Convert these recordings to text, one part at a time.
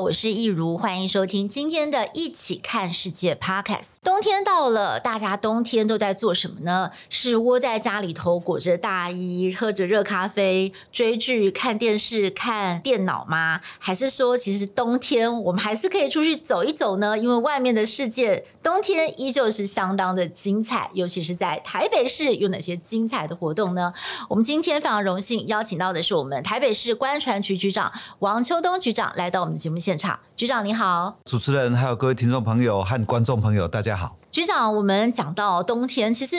我是益如，欢迎收听今天的《一起看世界》Podcast。冬天到了，大家冬天都在做什么呢？是窝在家里头裹着大衣，喝着热咖啡，追剧、看电视、看电脑吗？还是说，其实冬天我们还是可以出去走一走呢？因为外面的世界冬天依旧是相当的精彩，尤其是在台北市有哪些精彩的活动呢？我们今天非常荣幸邀请到的是我们台北市观船局局长王秋冬局长来到我们的节目。现场，局长你好，主持人还有各位听众朋友和观众朋友，大家好。局长，我们讲到冬天，其实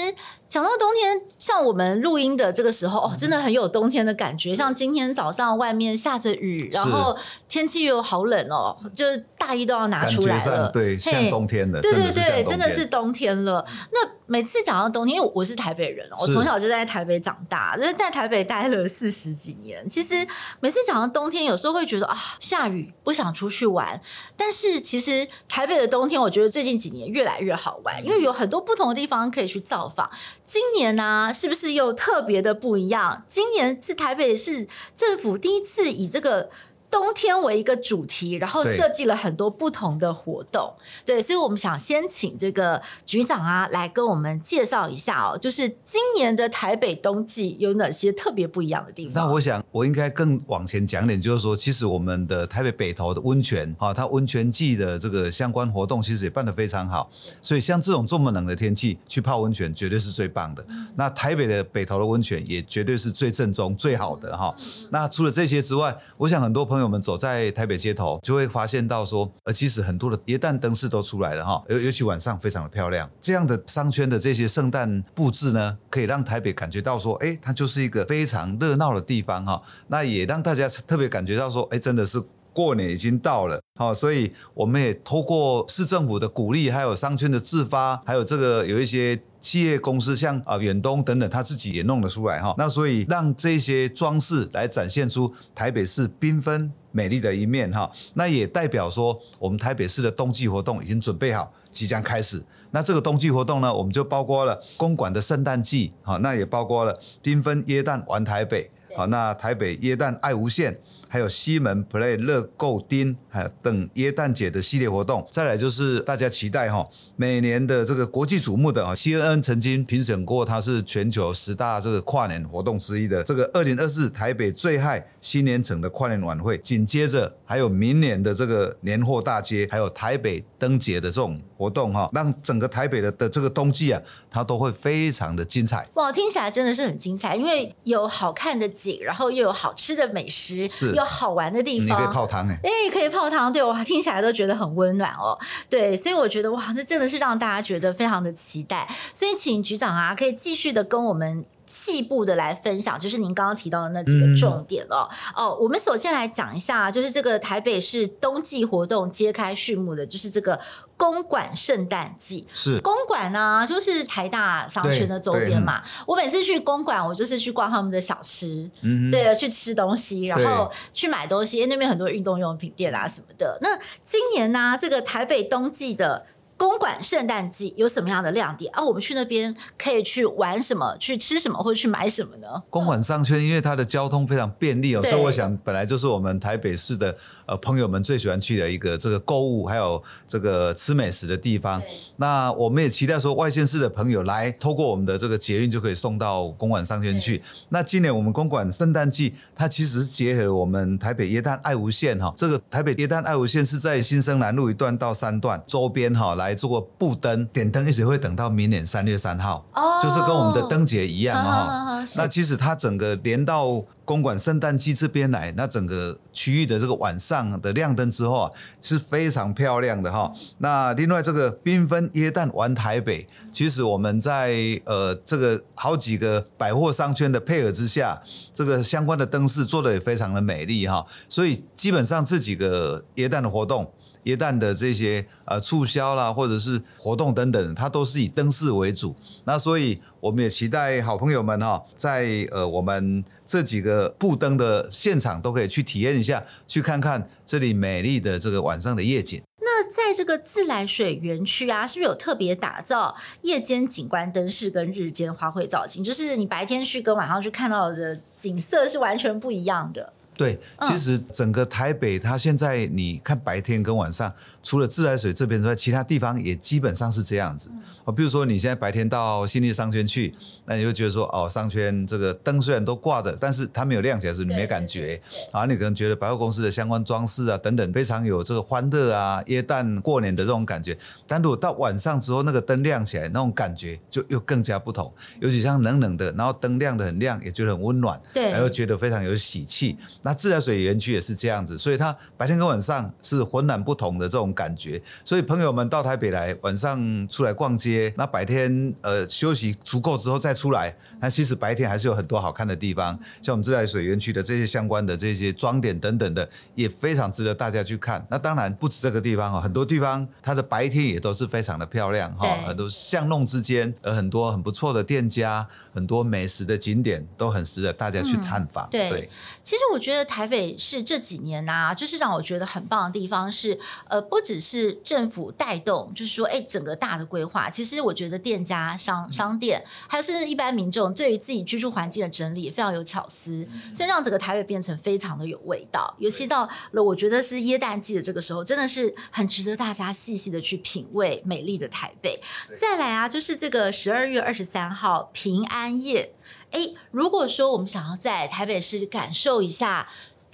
讲到冬天，像我们录音的这个时候，哦，真的很有冬天的感觉。像今天早上外面下着雨，然后天气又好冷哦，就是大衣都要拿出来了。对，像冬天的，对对对，真的是冬天了。那每次讲到冬天，因为我是台北人，我从小就在台北长大，就是在台北待了四十几年。其实每次讲到冬天，有时候会觉得啊，下雨不想出去玩。但是其实台北的冬天，我觉得最近几年越来越好玩。因为有很多不同的地方可以去造访。今年呢、是不是又特别的不一样？今年是台北市政府第一次以这个。冬天为一个主题，然后设计了很多不同的活动，对，对，所以我们想先请这个局长啊来跟我们介绍一下哦，就是今年的台北冬季有哪些特别不一样的地方？那我想我应该更往前讲点，就是说，其实我们的台北北投的温泉啊，它温泉季的这个相关活动其实也办得非常好，所以像这种这么冷的天气去泡温泉绝对是最棒的。那台北的北投的温泉也绝对是最正宗、最好的哈。那除了这些之外，我想很多朋友。我们走在台北街头，就会发现到说，呃，其实很多的耶诞灯饰都出来了哈，尤尤其晚上非常的漂亮。这样的商圈的这些圣诞布置呢，可以让台北感觉到说，哎，它就是一个非常热闹的地方哈。那也让大家特别感觉到说，哎，真的是过年已经到了。好，所以我们也透过市政府的鼓励，还有商圈的自发，还有这个有一些企业公司，像啊远东等等，他自己也弄得出来哈。那所以让这些装饰来展现出台北市缤纷美丽的一面哈。那也代表说，我们台北市的冬季活动已经准备好，即将开始。那这个冬季活动呢，我们就包括了公馆的圣诞季，好，那也包括了缤纷耶诞玩台北，好，那台北耶诞爱无限。还有西门 Play 乐购丁，还有等耶诞节的系列活动。再来就是大家期待哈，每年的这个国际瞩目的啊，CNN 曾经评审过，它是全球十大这个跨年活动之一的这个二零二四台北最嗨新年城的跨年晚会。紧接着还有明年的这个年货大街，还有台北灯节的这种活动哈，让整个台北的的这个冬季啊，它都会非常的精彩。哇，听起来真的是很精彩，因为有好看的景，然后又有好吃的美食，是。好玩的地方，你可以泡汤哎，哎，可以泡汤，对，我听起来都觉得很温暖哦，对，所以我觉得哇，这真的是让大家觉得非常的期待，所以请局长啊，可以继续的跟我们。细部的来分享，就是您刚刚提到的那几个重点哦。嗯、哦，我们首先来讲一下，就是这个台北市冬季活动揭开序幕的，就是这个公馆圣诞季。是公馆呢，就是台大商圈的周边嘛。我每次去公馆，我就是去逛他们的小吃，嗯，对，去吃东西，然后去买东西，因为那边很多运动用品店啊什么的。那今年呢，这个台北冬季的。公馆圣诞季有什么样的亮点啊？我们去那边可以去玩什么？去吃什么？或者去买什么呢？公馆商圈因为它的交通非常便利哦，所以我想本来就是我们台北市的呃朋友们最喜欢去的一个这个购物还有这个吃美食的地方。那我们也期待说外县市的朋友来，透过我们的这个捷运就可以送到公馆商圈去。那今年我们公馆圣诞季它其实是结合我们台北耶诞爱无限哈，这个台北耶诞爱无限是在新生南路一段到三段周边哈来。来做布灯点灯，一直会等到明年三月三号，oh, 就是跟我们的灯节一样哈。那其实它整个连到公馆圣诞季这边来，那整个区域的这个晚上的亮灯之后啊，是非常漂亮的哈。那另外这个缤纷耶诞玩台北，其实我们在呃这个好几个百货商圈的配合之下，这个相关的灯饰做的也非常的美丽哈。所以基本上这几个耶诞的活动。耶诞的这些呃促销啦，或者是活动等等，它都是以灯饰为主。那所以我们也期待好朋友们哈，在呃我们这几个布灯的现场都可以去体验一下，去看看这里美丽的这个晚上的夜景。那在这个自来水园区啊，是不是有特别打造夜间景观灯饰跟日间花卉造型？就是你白天去跟晚上去看到的景色是完全不一样的。对，其实整个台北，它现在你看白天跟晚上，除了自来水这边之外，其他地方也基本上是这样子。哦，比如说你现在白天到新力商圈去，那你就觉得说，哦，商圈这个灯虽然都挂着，但是它没有亮起来，是你没感觉。啊，你可能觉得百货公司的相关装饰啊等等，非常有这个欢乐啊，耶诞过年的这种感觉。但如果到晚上之后，那个灯亮起来，那种感觉就又更加不同。尤其像冷冷的，然后灯亮的很亮，也觉得很温暖，对，然后觉得非常有喜气。那自来水园区也是这样子，所以它白天跟晚上是浑然不同的这种感觉。所以朋友们到台北来，晚上出来逛街，那白天呃休息足够之后再出来。那其实白天还是有很多好看的地方，像我们自来水园区的这些相关的这些装点等等的，也非常值得大家去看。那当然不止这个地方哦，很多地方它的白天也都是非常的漂亮哈，很多巷弄之间，有很多很不错的店家，很多美食的景点都很值得大家去探访。嗯、对，对，其实我觉得台北是这几年呐、啊，就是让我觉得很棒的地方是，呃，不只是政府带动，就是说，哎，整个大的规划，其实我觉得店家、商商店，还有甚至一般民众。对于自己居住环境的整理也非常有巧思，所以让整个台北变成非常的有味道。尤其到了我觉得是耶诞季的这个时候，真的是很值得大家细细的去品味美丽的台北。再来啊，就是这个十二月二十三号平安夜，哎，如果说我们想要在台北市感受一下。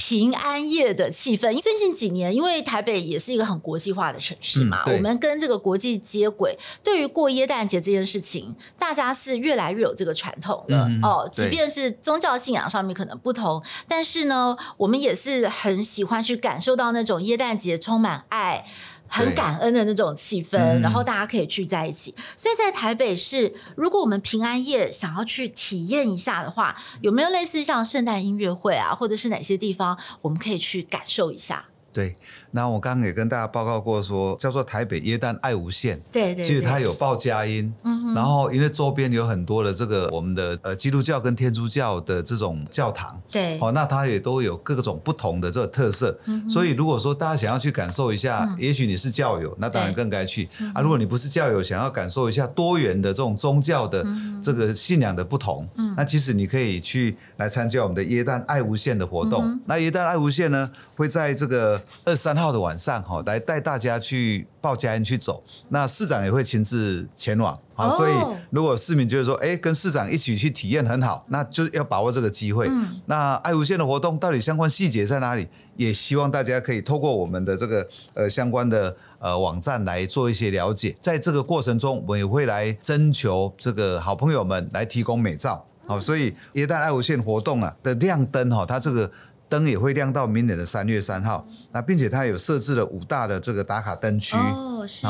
平安夜的气氛，最近几年，因为台北也是一个很国际化的城市嘛，嗯、我们跟这个国际接轨，对于过耶诞节这件事情，大家是越来越有这个传统了、嗯、哦。即便是宗教信仰上面可能不同，但是呢，我们也是很喜欢去感受到那种耶诞节充满爱。很感恩的那种气氛，然后大家可以聚在一起。所以在台北市，如果我们平安夜想要去体验一下的话，有没有类似像圣诞音乐会啊，或者是哪些地方我们可以去感受一下？对。那我刚刚也跟大家报告过说，说叫做台北耶诞爱无限，对，对对，其实它有报佳音，嗯哼，然后因为周边有很多的这个我们的呃基督教跟天主教的这种教堂，对，哦，那它也都有各种不同的这个特色，嗯，所以如果说大家想要去感受一下，嗯、也许你是教友，那当然更该去。啊。如果你不是教友，想要感受一下多元的这种宗教的这个信仰的不同，嗯，那其实你可以去来参加我们的耶诞爱无限的活动。嗯、那耶诞爱无限呢，会在这个二三号的晚上哈，来带大家去报佳音去走。那市长也会亲自前往，啊，所以如果市民觉得说，哎，跟市长一起去体验很好，那就要把握这个机会。嗯、那爱无限的活动到底相关细节在哪里？也希望大家可以透过我们的这个呃相关的呃网站来做一些了解。在这个过程中，我们也会来征求这个好朋友们来提供美照。好，所以耶诞爱无限活动啊的亮灯哈，它这个。灯也会亮到明年的三月三号，那并且它有设置了五大的这个打卡灯区哦，是。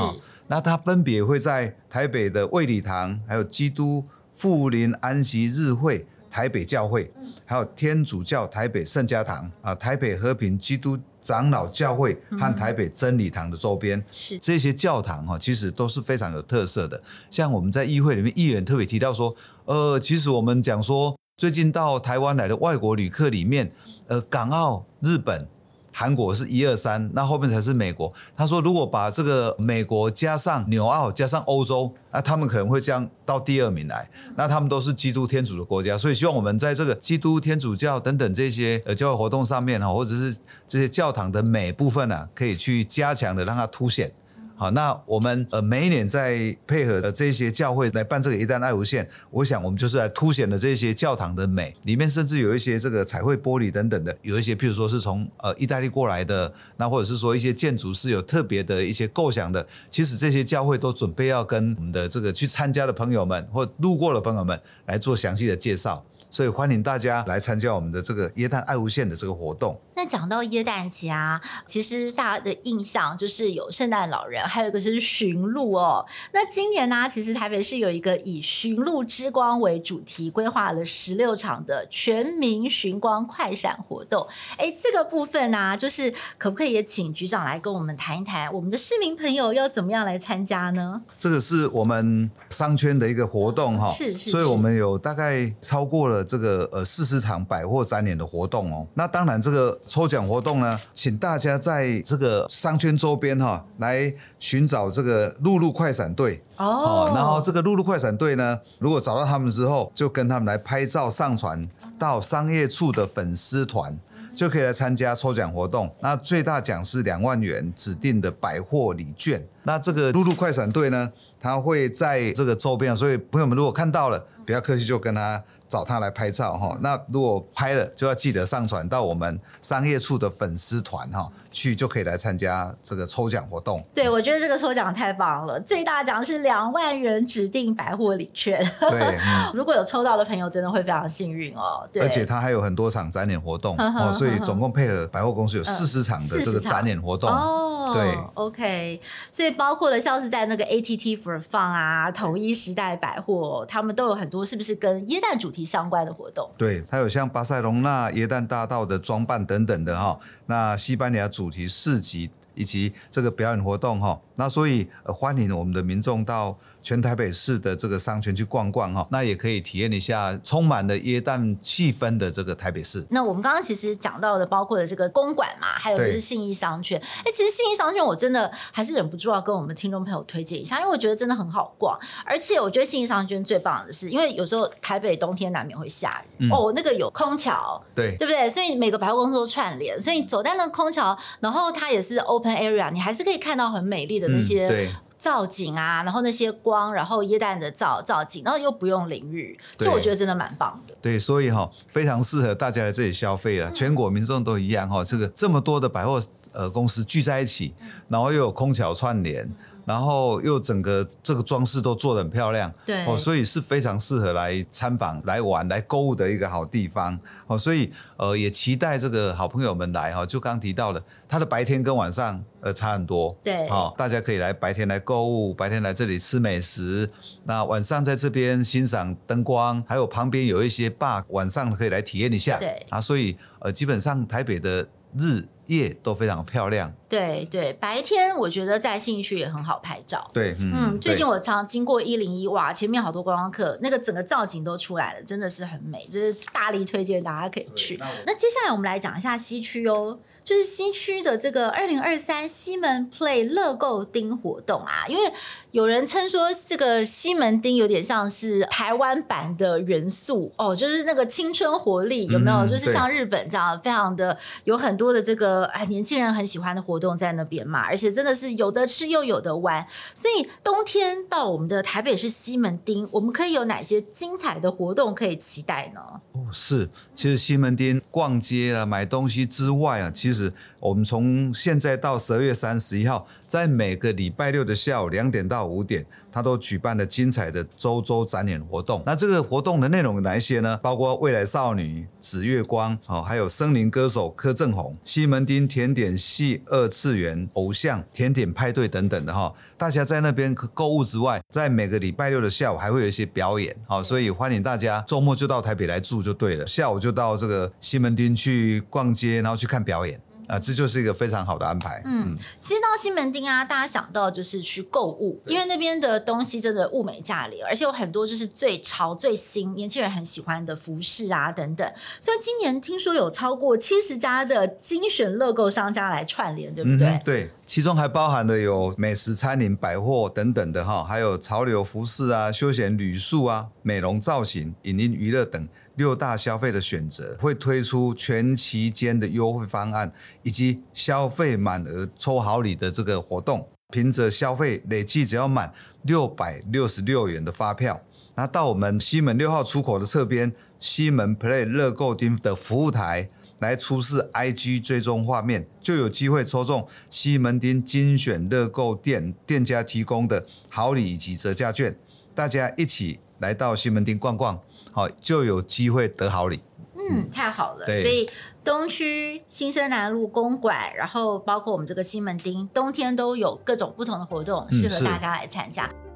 那它分别会在台北的卫理堂，还有基督富林安息日会台北教会，还有天主教台北圣家堂啊，台北和平基督长老教会和台北真理堂的周边，是这些教堂哈，其实都是非常有特色的。像我们在议会里面，议员特别提到说，呃，其实我们讲说。最近到台湾来的外国旅客里面，呃，港澳、日本、韩国是一二三，那后面才是美国。他说，如果把这个美国加上纽澳加上欧洲，那他们可能会降到第二名来。那他们都是基督天主的国家，所以希望我们在这个基督天主教等等这些呃教会活动上面哈，或者是这些教堂的美部分啊，可以去加强的让它凸显。好，那我们呃每一年在配合的这些教会来办这个耶诞爱无限，我想我们就是来凸显了这些教堂的美，里面甚至有一些这个彩绘玻璃等等的，有一些譬如说是从呃意大利过来的，那或者是说一些建筑是有特别的一些构想的，其实这些教会都准备要跟我们的这个去参加的朋友们或路过的朋友们来做详细的介绍。所以欢迎大家来参加我们的这个耶诞爱无限的这个活动。那讲到耶诞节啊，其实大家的印象就是有圣诞老人，还有一个是驯鹿哦。那今年呢、啊，其实台北市有一个以驯鹿之光为主题，规划了十六场的全民寻光快闪活动。哎，这个部分呢、啊，就是可不可以也请局长来跟我们谈一谈，我们的市民朋友要怎么样来参加呢？这个是我们商圈的一个活动哈，是是，所以我们有大概超过了这个呃四十场百货展演的活动哦。那当然这个。抽奖活动呢，请大家在这个商圈周边哈，来寻找这个露露快闪队哦。然后这个露露快闪队呢，如果找到他们之后，就跟他们来拍照上传到商业处的粉丝团，就可以来参加抽奖活动。那最大奖是两万元指定的百货礼券。那这个露露快闪队呢，他会在这个周边，所以朋友们如果看到了，不要客气，就跟他。找他来拍照哈，那如果拍了就要记得上传到我们商业处的粉丝团哈，去就可以来参加这个抽奖活动。对，我觉得这个抽奖太棒了，最大奖是两万元指定百货礼券。对，嗯、如果有抽到的朋友，真的会非常幸运哦。对，而且他还有很多场展演活动 哦，所以总共配合百货公司有四十场的这个展演活动。哦，对，OK，所以包括了像是在那个 ATT For Fun 啊，统一时代百货，他们都有很多是不是跟耶诞主题相关的活动，对，它有像巴塞隆纳耶诞大道的装扮等等的哈，那西班牙主题市集以及这个表演活动哈，那所以欢迎我们的民众到。全台北市的这个商圈去逛逛哈，那也可以体验一下充满了耶诞气氛的这个台北市。那我们刚刚其实讲到的，包括了这个公馆嘛，还有就是信义商圈。哎，其实信义商圈我真的还是忍不住要跟我们听众朋友推荐一下，因为我觉得真的很好逛，而且我觉得信义商圈最棒的是，因为有时候台北冬天难免会下雨、嗯、哦，那个有空调，对，对不对？所以每个百货公司都串联，所以走在那个空调，然后它也是 open area，你还是可以看到很美丽的那些。造景啊，然后那些光，然后椰蛋的造造景，然后又不用淋浴，所以我觉得真的蛮棒的。对，所以哈、哦，非常适合大家来这里消费啊，嗯、全国民众都一样哈、哦，这个这么多的百货呃公司聚在一起，然后又有空调串联。嗯然后又整个这个装饰都做得很漂亮，对哦，所以是非常适合来参访、来玩、来购物的一个好地方哦。所以呃，也期待这个好朋友们来哈。就刚提到了，它的白天跟晚上呃差很多，对，好，大家可以来白天来购物，白天来这里吃美食，那晚上在这边欣赏灯光，还有旁边有一些 bar，晚上可以来体验一下，对啊，所以呃，基本上台北的日夜都非常漂亮。对对，白天我觉得在信义区也很好拍照。对，嗯，嗯，最近我常常经过一零一，哇，前面好多观光客，那个整个造景都出来了，真的是很美，就是大力推荐大家可以去。那，那接下来我们来讲一下西区哦，就是西区的这个二零二三西门 Play 乐购丁活动啊，因为有人称说这个西门町有点像是台湾版的元素哦，就是那个青春活力有没有？嗯、就是像日本这样，非常的有很多的这个哎年轻人很喜欢的活动。在那边嘛，而且真的是有的吃又有的玩，所以冬天到我们的台北市西门町，我们可以有哪些精彩的活动可以期待呢？哦，是，其实西门町逛街啊、买东西之外啊，其实我们从现在到十二月三十一号。在每个礼拜六的下午两点到五点，他都举办了精彩的周周展演活动。那这个活动的内容有哪一些呢？包括未来少女、紫月光，好，还有森林歌手柯震红、西门町甜点系二次元偶像甜点派对等等的哈。大家在那边购物之外，在每个礼拜六的下午还会有一些表演，好，所以欢迎大家周末就到台北来住就对了，下午就到这个西门町去逛街，然后去看表演。啊，这就是一个非常好的安排。嗯，其实到西门町啊，大家想到就是去购物，因为那边的东西真的物美价廉，而且有很多就是最潮、最新、年轻人很喜欢的服饰啊等等。所以今年听说有超过七十家的精选乐购商家来串联，对不对？嗯，对，其中还包含了有美食、餐饮、百货等等的哈，还有潮流服饰啊、休闲旅宿啊、美容造型、影音娱乐等。六大消费的选择会推出全期间的优惠方案，以及消费满额抽好礼的这个活动。凭着消费累计只要满六百六十六元的发票，那到我们西门六号出口的侧边西门 Play 乐购町的服务台来出示 IG 追踪画面，就有机会抽中西门町精选乐购店店家提供的好礼以及折价券。大家一起来到西门町逛逛。好就有机会得好礼。嗯，太好了。所以东区新生南路公馆，然后包括我们这个西门町，冬天都有各种不同的活动，适合大家来参加。嗯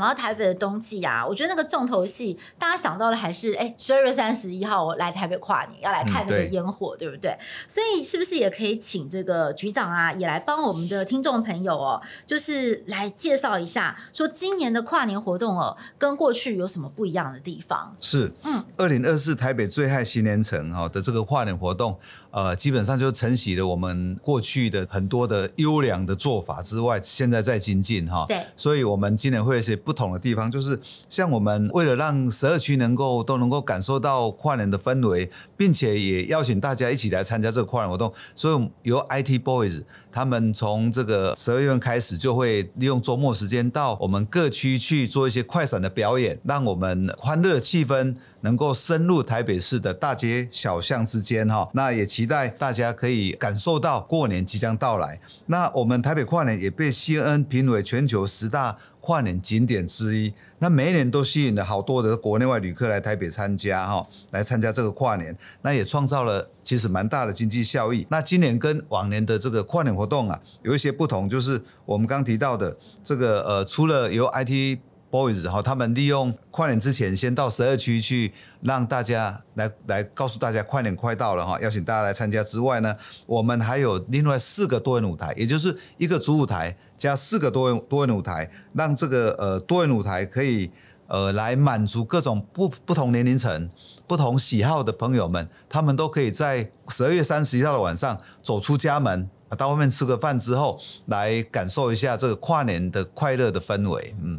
讲到台北的冬季啊，我觉得那个重头戏，大家想到的还是哎，十二月三十一号我来台北跨年，要来看那个烟火，嗯、对，对不对？所以是不是也可以请这个局长啊，也来帮我们的听众朋友哦，就是来介绍一下，说今年的跨年活动哦，跟过去有什么不一样的地方？是，嗯，二零二四台北最嗨新年城哈的这个跨年活动。呃，基本上就承袭了我们过去的很多的优良的做法之外，现在在精进哈。对。所以，我们今年会有一些不同的地方，就是像我们为了让十二区能够都能够感受到跨年的氛围，并且也邀请大家一起来参加这个跨年活动，所以由 IT Boys 他们从这个十二月份开始，就会利用周末时间到我们各区去做一些快闪的表演，让我们欢乐的气氛。能够深入台北市的大街小巷之间，哈，那也期待大家可以感受到过年即将到来。那我们台北跨年也被 CNN 评为全球十大跨年景点之一。那每一年都吸引了好多的国内外旅客来台北参加，哈，来参加这个跨年。那也创造了其实蛮大的经济效益。那今年跟往年的这个跨年活动啊，有一些不同，就是我们刚提到的这个呃，除了由 IT Boys 哈，他们利用跨年之前先到十二区去，让大家来来告诉大家跨年快到了哈，邀请大家来参加之外呢，我们还有另外四个多元舞台，也就是一个主舞台加四个多元多元舞台，让这个呃多元舞台可以呃来满足各种不不同年龄层、不同喜好的朋友们，他们都可以在十二月三十一号的晚上走出家门。到外面吃个饭之后，来感受一下这个跨年的快乐的氛围。嗯，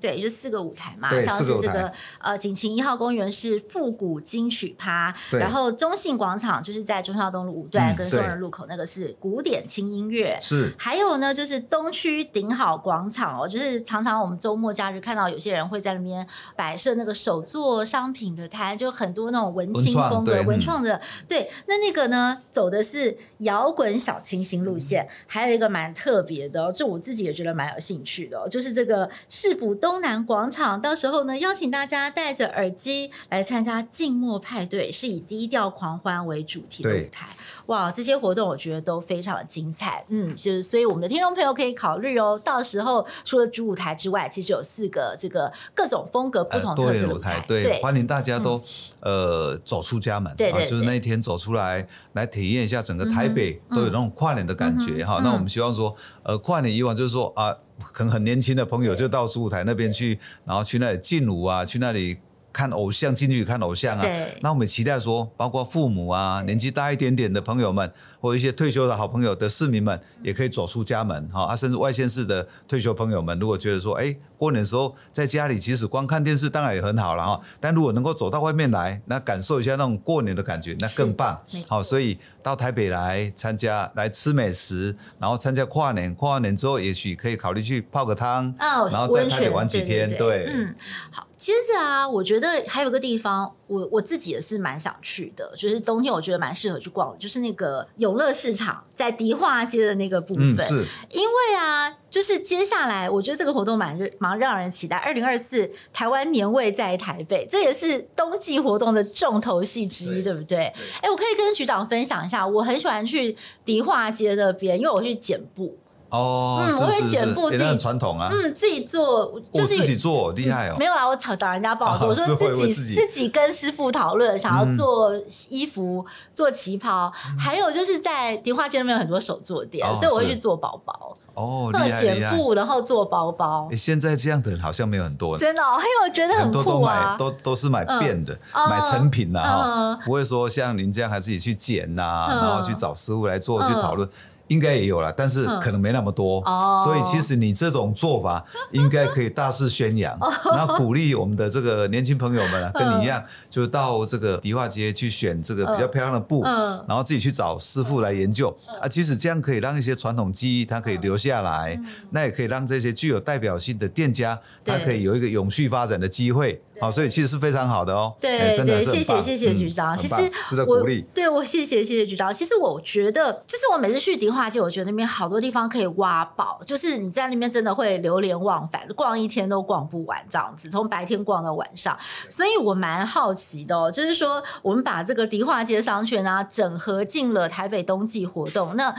对，就四个舞台嘛，像是这个呃锦晴一号公园是复古金曲趴，然后中信广场就是在中孝东路五段跟松仁路口那个是古典轻音乐，是。还有呢，就是东区顶好广场哦，就是常常我们周末假日看到有些人会在那边摆设那个手作商品的摊，就很多那种文青风格、文创的。对，那那个呢，走的是摇滚小清新。新路线还有一个蛮特别的，就我自己也觉得蛮有兴趣的，就是这个市府东南广场，到时候呢邀请大家戴着耳机来参加静默派对，是以低调狂欢为主题的舞台。哇，这些活动我觉得都非常的精彩，嗯，就是所以我们的听众朋友可以考虑哦，到时候除了主舞台之外，其实有四个这个各种风格不同特色的舞台，呃、对，对，欢迎大家都、嗯、呃走出家门，对，对，对，啊，就是那一天走出来来体验一下整个台北都有那种跨年的感觉哈。那我们希望说，呃，跨年以往就是说啊，可能很年轻的朋友就到主舞台那边去，然后去那里进舞啊，去那里。看偶像，近距离看偶像啊！那我们期待说，包括父母啊，年纪大一点点的朋友们，或者一些退休的好朋友的市民们，也可以走出家门哈啊！甚至外县市的退休朋友们，如果觉得说，哎，过年的时候在家里，其实光看电视当然也很好了哈。但如果能够走到外面来，那感受一下那种过年的感觉，那更棒。好，所以到台北来参加，来吃美食，然后参加跨年。跨完年之后，也许可以考虑去泡个汤，然后在台北玩几天。对，嗯，好。接着啊，我觉得还有个地方，我我自己也是蛮想去的，就是冬天我觉得蛮适合去逛的，就是那个永乐市场在迪化街的那个部分。嗯，是。因为啊，就是接下来我觉得这个活动蛮蛮让人期待。二零二四台湾年味在台北，这也是冬季活动的重头戏之一，对，对不对？哎，我可以跟局长分享一下，我很喜欢去迪化街那边，因为我去剪布。哦，嗯，我会剪布自己传统啊，嗯，自己做，就是自己做厉害哦。没有啦，我找找人家帮我做，我说自己自己跟师傅讨论，想要做衣服、做旗袍，还有就是在迪化街那边有很多手作店，所以我会去做包包。哦，厉害，剪布然后做包包。现在这样的人好像没有很多，真的，还有我觉得很酷啊，都都是买变的，买成品呐哈，不会说像您这样还自己去剪呐，然后去找师傅来做去讨论。应该也有了，但是可能没那么多，嗯、所以其实你这种做法 应该可以大肆宣扬，然后鼓励我们的这个年轻朋友们啊，跟你一样，就到这个迪化街去选这个比较漂亮的布，然后自己去找师傅来研究。啊。其实这样可以让一些传统技艺它可以留下来，那也可以让这些具有代表性的店家，它可以有一个永续发展的机会。好，所以其实是非常好的哦。对对，谢谢谢谢局长。其实值得鼓励。对我谢谢谢谢局长。其实我觉得，就是我每次去迪化街，我觉得那边好多地方可以挖宝，就是你在那边真的会流连忘返，逛一天都逛不完这样子，从白天逛到晚上。所以我蛮好奇的哦，就是说我们把这个迪化街商圈啊整合进了台北冬季活动，那。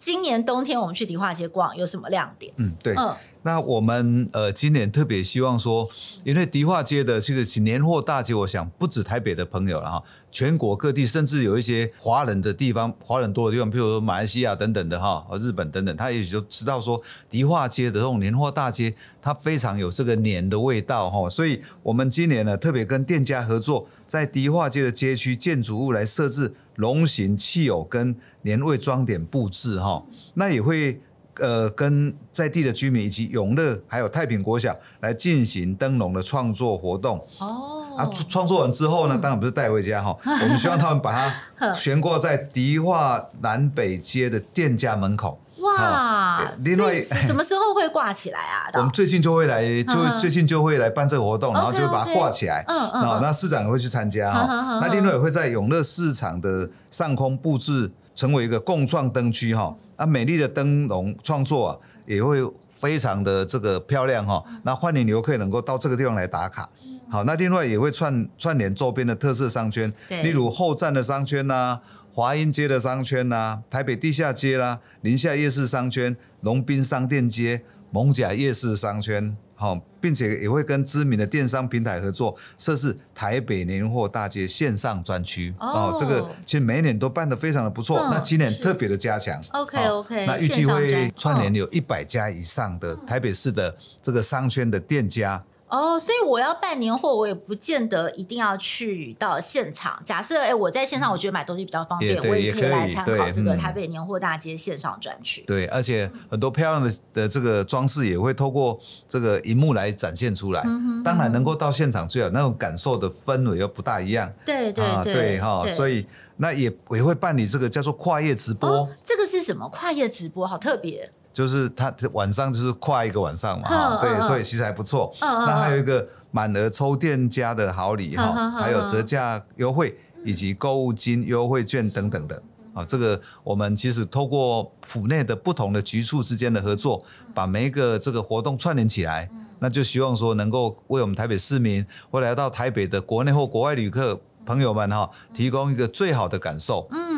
今年冬天我们去迪化街逛有什么亮点？嗯，对，嗯，那我们呃今年特别希望说，因为迪化街的这个年货大街，我想不止台北的朋友了哈，全国各地甚至有一些华人的地方，华人多的地方，譬如说马来西亚等等的哈，和日本等等，他也许就知道说迪化街的这种年货大街，它非常有这个年的味道哈，所以我们今年呢特别跟店家合作，在迪化街的街区建筑物来设置龙形汽偶跟年味装点布置哈，那也会呃跟在地的居民以及永乐还有太平国小来进行灯笼的创作活动哦啊创作完之后呢，当然不是带回家哈，我们希望他们把它悬挂在迪化南北街的店家门口。哇！另外，什么时候会挂起来啊？我们最近就会来，就最近就会来办这个活动，然后就会把它挂起来。嗯嗯。那市长也会去参加哈。那另外也会在永乐市场的上空布置，成为一个共创灯区哈。那美丽的灯笼创作啊，也会非常的这个漂亮哈。那欢迎游客能够到这个地方来打卡。好，那另外也会串串联周边的特色商圈，例如后站的商圈呐。华阴街的商圈呐、啊，台北地下街啦、啊，宁夏夜市商圈，龙滨商店街，艋舺夜市商圈，好，并且也会跟知名的电商平台合作，设置台北年货大街线上专区。哦，这个其实每一年都办得非常的不错，嗯、那今年特别的加强。OK OK，那预计会串联有一百家以上的台北市的这个商圈的店家。哦，所以我要办年货，我也不见得一定要去到现场。假设哎，我在线上，我觉得买东西比较方便，我也可以来参考这个台北年货大街线上专区。对，而且很多漂亮的的这个装饰也会透过这个荧幕来展现出来。当然能够到现场最好，那种感受的氛围又不大一样。对对对哈，所以那也也会办理这个叫做跨业直播。这个是什么？跨业直播，好特别。就是他晚上就是跨一个晚上嘛，哈，对，所以其实还不错。那还有一个满额抽店家的好礼哈，还有折价优惠以及购物金优惠券等等的。啊，这个我们其实透过府内的不同的局处之间的合作，把每一个这个活动串联起来，那就希望说能够为我们台北市民或来到台北的国内或国外旅客。朋友们哈，提供一个最好的感受。嗯，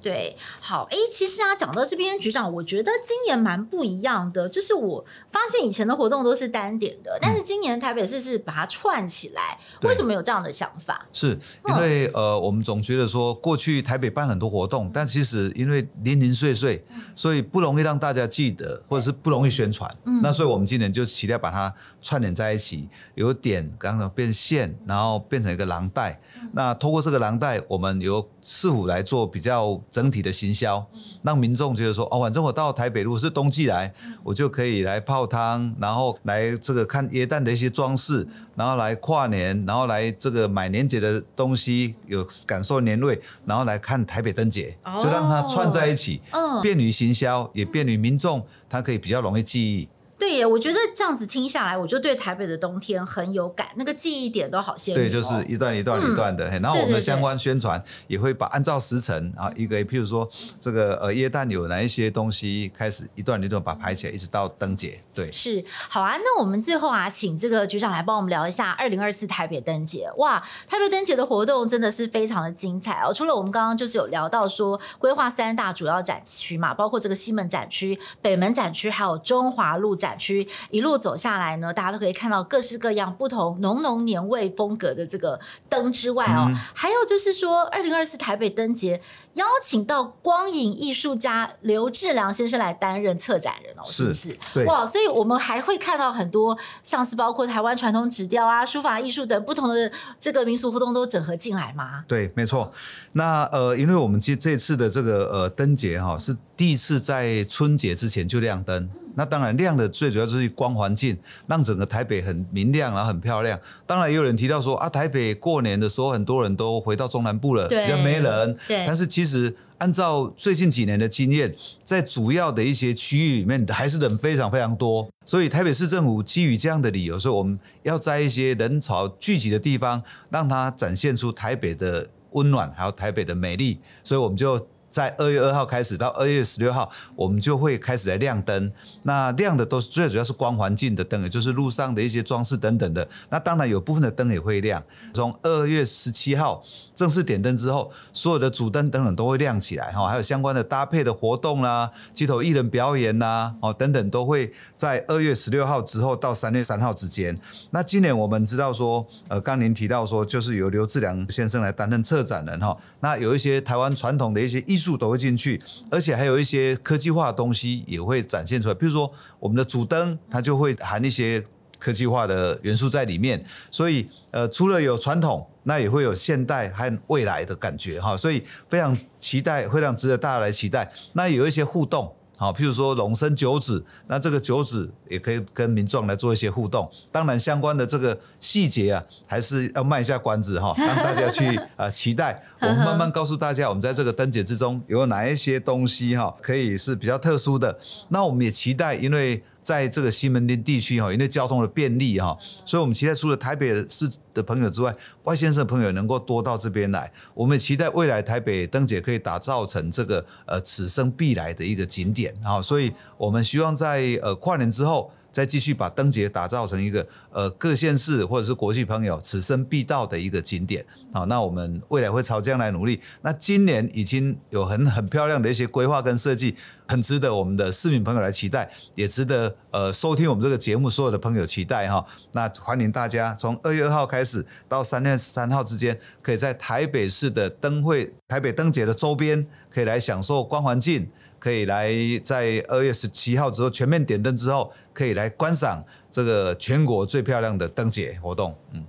对，好，哎，其实啊，讲到这边，局长，我觉得今年蛮不一样的，就是我发现以前的活动都是单点的，但是今年台北市是把它串起来，嗯、为什么有这样的想法？是因为、嗯、呃，我们总觉得说，过去台北办很多活动，但其实因为零零碎碎，所以不容易让大家记得，或者是不容易宣传。嗯，那所以我们今年就期待把它串联在一起，有点刚刚变线，然后变成一个廊带。那通过这个廊带，我们由市府来做比较整体的行销，让民众觉得说，哦，反正我到台北，如果是冬季来，我就可以来泡汤，然后来这个看耶诞的一些装饰，然后来跨年，然后来这个买年节的东西，有感受年味，然后来看台北灯节，就让它串在一起，便于行销，也便于民众，他可以比较容易记忆。对耶，我觉得这样子听下来，我就对台北的冬天很有感，那个记忆点都好鲜明。对，就是一段一段一段的。嗯、然后我们的相关宣传也会把按照时辰啊，一个譬如说这个呃耶诞有哪一些东西，开始一段一段把它排起来，一直到灯节。对，是好啊。那我们最后啊，请这个局长来帮我们聊一下二零二四台北灯节。哇，台北灯节的活动真的是非常的精彩哦。除了我们刚刚就是有聊到说规划三大主要展区嘛，包括这个西门展区、北门展区，还有中华路展区一路走下来呢，大家都可以看到各式各样不同浓浓年味风格的这个灯之外哦，嗯、还有就是说，二零二四台北灯节邀请到光影艺术家刘志良先生来担任策展人哦，是不是？对，哇，所以我们还会看到很多像是包括台湾传统纸雕啊、书法艺术等不同的这个民俗活动都整合进来吗？对，没错。那呃，因为我们这这次的这个呃灯节哈是第一次在春节之前就亮灯。那当然亮的最主要就是光环境，让整个台北很明亮，然后很漂亮。当然也有人提到说啊，台北过年的时候很多人都回到中南部了，比较没人。对。但是其实按照最近几年的经验，在主要的一些区域里面，还是人非常非常多。所以台北市政府基于这样的理由，所以我们要在一些人潮聚集的地方，让它展现出台北的温暖，还有台北的美丽。所以我们就。在二月二号开始到二月十六号，我们就会开始来亮灯。那亮的都是最主要是光环境的灯，也就是路上的一些装饰等等的。那当然有部分的灯也会亮。从二月十七号正式点灯之后，所有的主灯等等都会亮起来哈，还有相关的搭配的活动啦，街头艺人表演啦，哦等等都会在二月十六号之后到三月三号之间。那今年我们知道说，呃，刚您提到说，就是由刘志良先生来担任策展人哈。那有一些台湾传统的一些艺术。都会进去，而且还有一些科技化的东西也会展现出来。比如说，我们的主灯它就会含一些科技化的元素在里面。所以，呃，除了有传统，那也会有现代和未来的感觉哈。所以非常期待，非常值得大家来期待。那有一些互动。好，譬如说龙生九子，那这个九子也可以跟民众来做一些互动。当然，相关的这个细节啊，还是要卖一下关子哈，让大家去啊 期待。我们慢慢 告诉大家，我们在这个灯节之中有哪一些东西哈，可以是比较特殊的。那我们也期待，因为。在这个西门町地区哈，因为交通的便利哈，所以我们期待除了台北市的朋友之外，外先生的朋友能够多到这边来。我们也期待未来台北灯节可以打造成这个呃此生必来的一个景点啊，所以我们希望在呃跨年之后。再继续把灯节打造成一个呃各县市或者是国际朋友此生必到的一个景点，好，那我们未来会朝这样来努力。那今年已经有很很漂亮的一些规划跟设计，很值得我们的市民朋友来期待，也值得呃收听我们这个节目所有的朋友期待哈。那欢迎大家从二月二号开始到三月三号之间，可以在台北市的灯会、台北灯节的周边，可以来享受光环境。可以来在二月十七号之后全面点灯之后，可以来观赏这个全国最漂亮的灯节活动。嗯，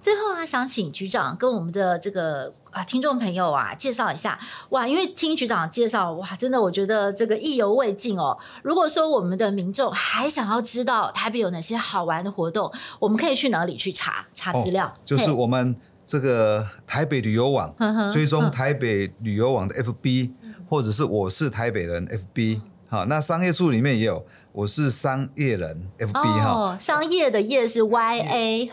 最后啊，想请局长跟我们的这个啊听众朋友啊介绍一下哇，因为听局长介绍哇，真的我觉得这个意犹未尽哦。如果说我们的民众还想要知道台北有哪些好玩的活动，我们可以去哪里去查查资料？哦，就是我们这个台北旅游网，追踪台北旅游网的 FB。或者是我是台北人 FB 好，那商业处里面也有我是商业人 FB 哈、哦，商业的业是 YA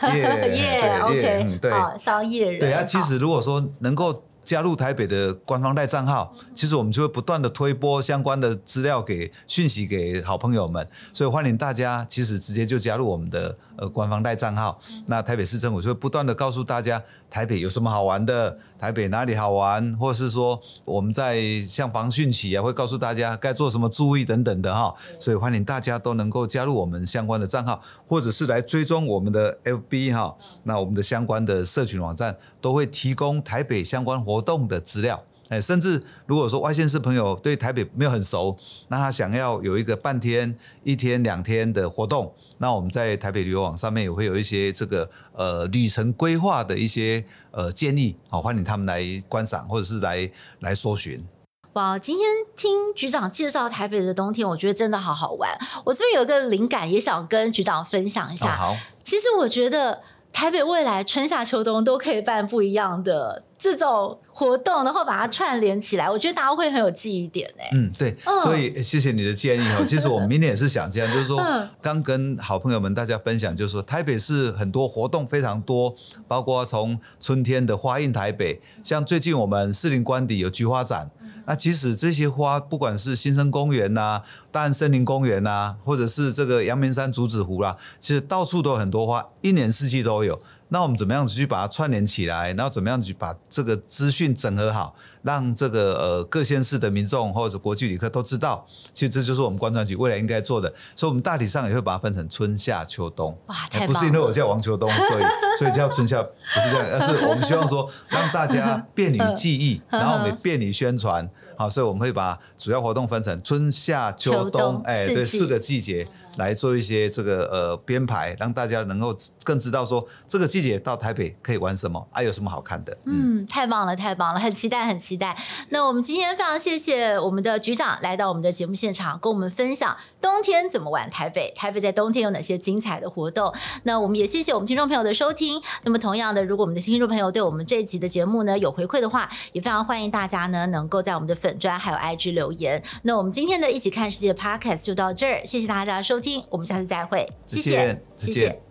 业 OK 对，商业人。对啊，其实如果说能够加入台北的官方代账号，其实我们就会不断的推播相关的资料给讯息给好朋友们，所以欢迎大家其实直接就加入我们的呃官方代账号，那台北市政府就会不断的告诉大家。台北有什么好玩的？台北哪里好玩？或是说我们在像防汛期啊，会告诉大家该做什么注意等等的哈。所以欢迎大家都能够加入我们相关的账号，或者是来追踪我们的 FB 哈。那我们的相关的社群网站都会提供台北相关活动的资料。哎，甚至如果说外县市朋友对台北没有很熟，那他想要有一个半天、一天、两天的活动，那我们在台北旅游网上面也会有一些这个呃旅程规划的一些呃建议，好，欢迎他们来观赏或者是来来搜寻。哇，今天听局长介绍台北的冬天，我觉得真的好好玩。我这边有一个灵感，也想跟局长分享一下。哦，好，其实我觉得。台北未来春夏秋冬都可以办不一样的这种活动，然后把它串联起来，我觉得大家会很有记忆点哎。嗯，对，嗯、所以谢谢你的建议哦。其实我们明天也是想这样，就是说刚跟好朋友们大家分享，就是说台北市很多活动非常多，包括从春天的花印台北，像最近我们士林官邸有菊花展。那其实这些花，不管是新生公园呐、大安森林公园呐、或者是这个阳明山竹子湖啦、其实到处都有很多花，一年四季都有。那我们怎么样子去把它串联起来？然后怎么样子去把这个资讯整合好，让这个呃各县市的民众或者是国际旅客都知道？其实这就是我们观传局未来应该做的。所以，我们大体上也会把它分成春夏秋冬。哇！不是因为我叫王秋冬，所以所以叫春夏，不是这样，而是我们希望说让大家便于记忆，然后我们也便于宣传。好，所以我们会把主要活动分成春夏秋冬，哎，对，四个季节。来做一些这个呃编排，让大家能够更知道说这个季节到台北可以玩什么啊，有什么好看的。嗯，太棒了，太棒了，很期待，很期待。那我们今天非常谢谢我们的局长来到我们的节目现场，跟我们分享冬天怎么玩台北，台北在冬天有哪些精彩的活动。那我们也谢谢我们听众朋友的收听。那么同样的，如果我们的听众朋友对我们这一集的节目呢有回馈的话，也非常欢迎大家呢能够在我们的粉砖还有 IG 留言。那我们今天的一起看世界 Podcast 就到这儿，谢谢大家收听。听我们下次再会。谢谢谢谢。